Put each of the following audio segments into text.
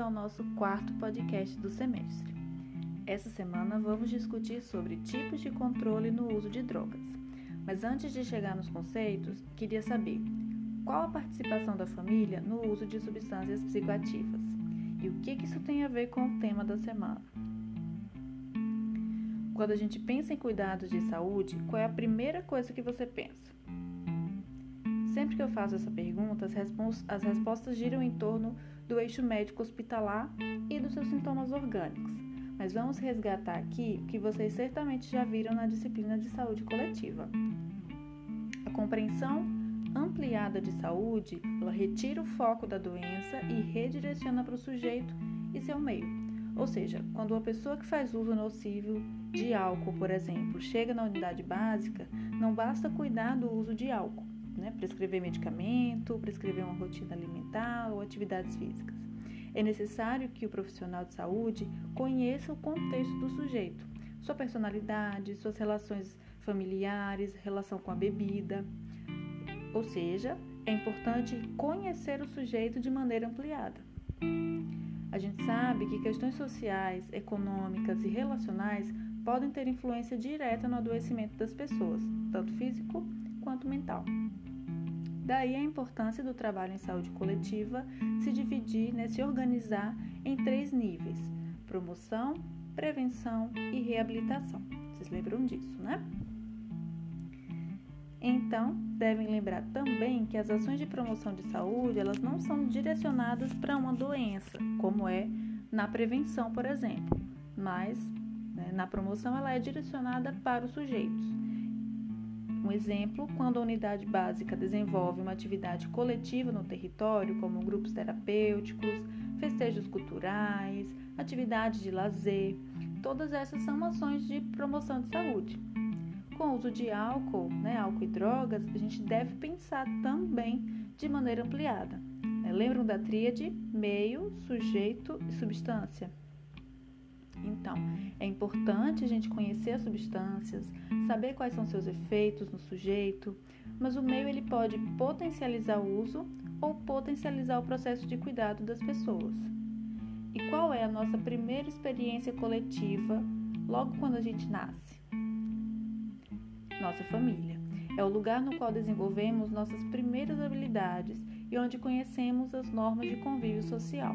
ao nosso quarto podcast do semestre. Essa semana vamos discutir sobre tipos de controle no uso de drogas. Mas antes de chegar nos conceitos, queria saber qual a participação da família no uso de substâncias psicoativas e o que isso tem a ver com o tema da semana. Quando a gente pensa em cuidados de saúde, qual é a primeira coisa que você pensa? Sempre que eu faço essa pergunta, as respostas giram em torno do eixo médico hospitalar e dos seus sintomas orgânicos. Mas vamos resgatar aqui o que vocês certamente já viram na disciplina de saúde coletiva. A compreensão ampliada de saúde, ela retira o foco da doença e redireciona para o sujeito e seu meio. Ou seja, quando uma pessoa que faz uso nocivo de álcool, por exemplo, chega na unidade básica, não basta cuidar do uso de álcool né? prescrever medicamento, prescrever uma rotina alimentar ou atividades físicas. É necessário que o profissional de saúde conheça o contexto do sujeito, sua personalidade, suas relações familiares, relação com a bebida. Ou seja, é importante conhecer o sujeito de maneira ampliada. A gente sabe que questões sociais, econômicas e relacionais podem ter influência direta no adoecimento das pessoas, tanto físico quanto mental. Daí a importância do trabalho em saúde coletiva se dividir, né, se organizar em três níveis: promoção, prevenção e reabilitação. Vocês lembram disso, né? Então, devem lembrar também que as ações de promoção de saúde, elas não são direcionadas para uma doença, como é na prevenção, por exemplo, mas né, na promoção ela é direcionada para os sujeitos. Um exemplo, quando a unidade básica desenvolve uma atividade coletiva no território, como grupos terapêuticos, festejos culturais, atividades de lazer, todas essas são ações de promoção de saúde. Com o uso de álcool, né, álcool e drogas, a gente deve pensar também de maneira ampliada. Né? Lembram da tríade meio, sujeito e substância? Então, é importante a gente conhecer as substâncias, saber quais são seus efeitos no sujeito, mas o meio ele pode potencializar o uso ou potencializar o processo de cuidado das pessoas. E qual é a nossa primeira experiência coletiva logo quando a gente nasce? Nossa família. É o lugar no qual desenvolvemos nossas primeiras habilidades e onde conhecemos as normas de convívio social.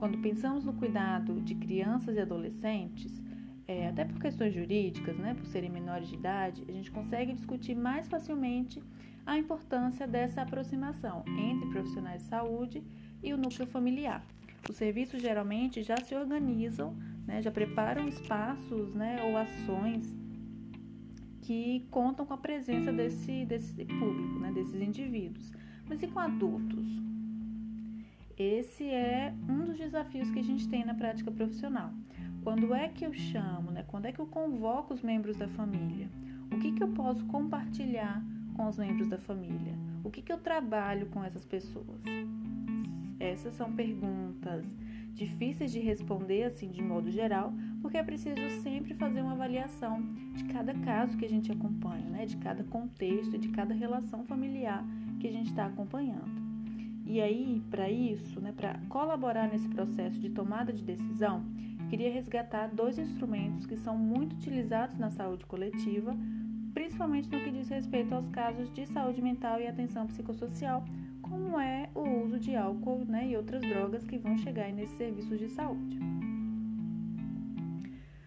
Quando pensamos no cuidado de crianças e adolescentes, é, até por questões jurídicas, né, por serem menores de idade, a gente consegue discutir mais facilmente a importância dessa aproximação entre profissionais de saúde e o núcleo familiar. Os serviços geralmente já se organizam, né, já preparam espaços né, ou ações que contam com a presença desse, desse público, né, desses indivíduos. Mas e com adultos? Esse é um dos desafios que a gente tem na prática profissional. Quando é que eu chamo, né? Quando é que eu convoco os membros da família? O que, que eu posso compartilhar com os membros da família? O que, que eu trabalho com essas pessoas? Essas são perguntas difíceis de responder assim de modo geral, porque é preciso sempre fazer uma avaliação de cada caso que a gente acompanha, né? de cada contexto, de cada relação familiar que a gente está acompanhando. E aí, para isso, né, para colaborar nesse processo de tomada de decisão, queria resgatar dois instrumentos que são muito utilizados na saúde coletiva, principalmente no que diz respeito aos casos de saúde mental e atenção psicossocial, como é o uso de álcool né, e outras drogas que vão chegar nesses serviços de saúde.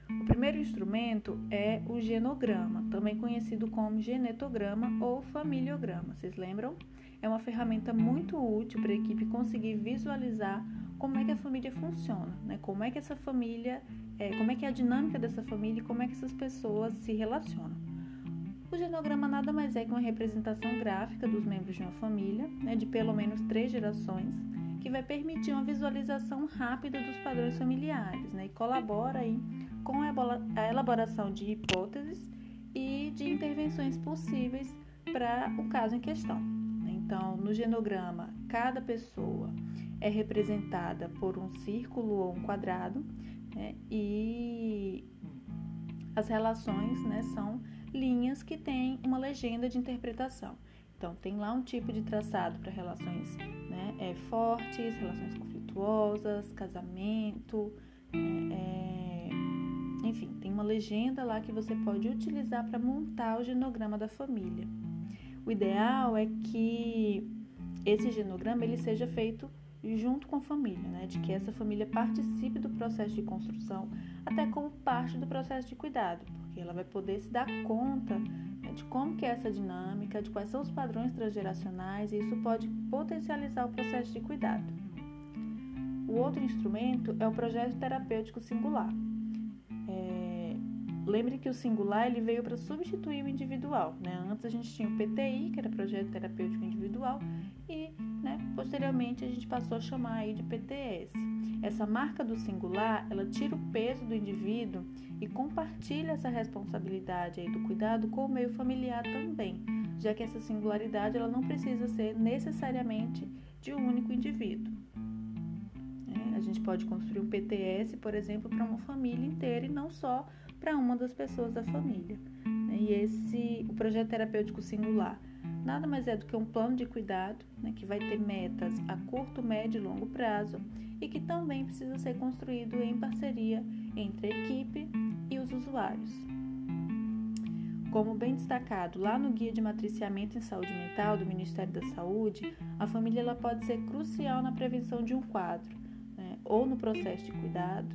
O primeiro instrumento é o genograma, também conhecido como genetograma ou familiograma. Vocês lembram? É uma ferramenta muito útil para a equipe conseguir visualizar como é que a família funciona, né? Como é que essa família, é, como é que é a dinâmica dessa família e como é que essas pessoas se relacionam. O genograma nada mais é que uma representação gráfica dos membros de uma família, né, de pelo menos três gerações, que vai permitir uma visualização rápida dos padrões familiares, né, e colabora aí com a elaboração de hipóteses e de intervenções possíveis para o caso em questão. Então, no genograma, cada pessoa é representada por um círculo ou um quadrado, né? e as relações né, são linhas que têm uma legenda de interpretação. Então, tem lá um tipo de traçado para relações né, é, fortes, relações conflituosas casamento, é, é, enfim, tem uma legenda lá que você pode utilizar para montar o genograma da família. O ideal é que esse genograma ele seja feito junto com a família, né? de que essa família participe do processo de construção, até como parte do processo de cuidado, porque ela vai poder se dar conta né, de como que é essa dinâmica, de quais são os padrões transgeracionais, e isso pode potencializar o processo de cuidado. O outro instrumento é o projeto terapêutico singular. Lembre que o singular ele veio para substituir o individual. Né? Antes a gente tinha o PTI, que era projeto terapêutico individual, e né? Posteriormente, a gente passou a chamar aí de PTS. Essa marca do singular, ela tira o peso do indivíduo e compartilha essa responsabilidade aí do cuidado com o meio familiar também, já que essa singularidade ela não precisa ser necessariamente de um único indivíduo. É, a gente pode construir um PTS, por exemplo, para uma família inteira e não só para uma das pessoas da família. Né? E esse, o projeto terapêutico singular, nada mais é do que um plano de cuidado né, que vai ter metas a curto, médio e longo prazo e que também precisa ser construído em parceria entre a equipe e os usuários. Como bem destacado lá no Guia de Matriciamento em Saúde Mental do Ministério da Saúde, a família ela pode ser crucial na prevenção de um quadro, né, ou no processo de cuidado,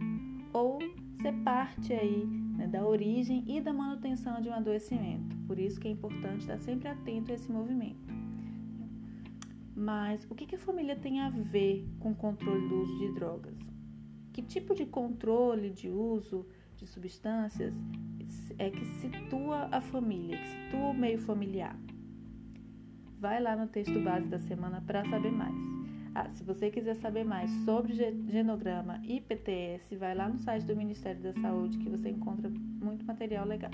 ou ser parte aí né, da origem e da manutenção de um adoecimento. Por isso que é importante estar sempre atento a esse movimento. Mas o que, que a família tem a ver com o controle do uso de drogas? Que tipo de controle de uso de substâncias é que situa a família, que situa o meio familiar? Vai lá no texto base da semana para saber mais. Ah, se você quiser saber mais sobre genograma e PTS, vai lá no site do Ministério da Saúde que você encontra muito material legal.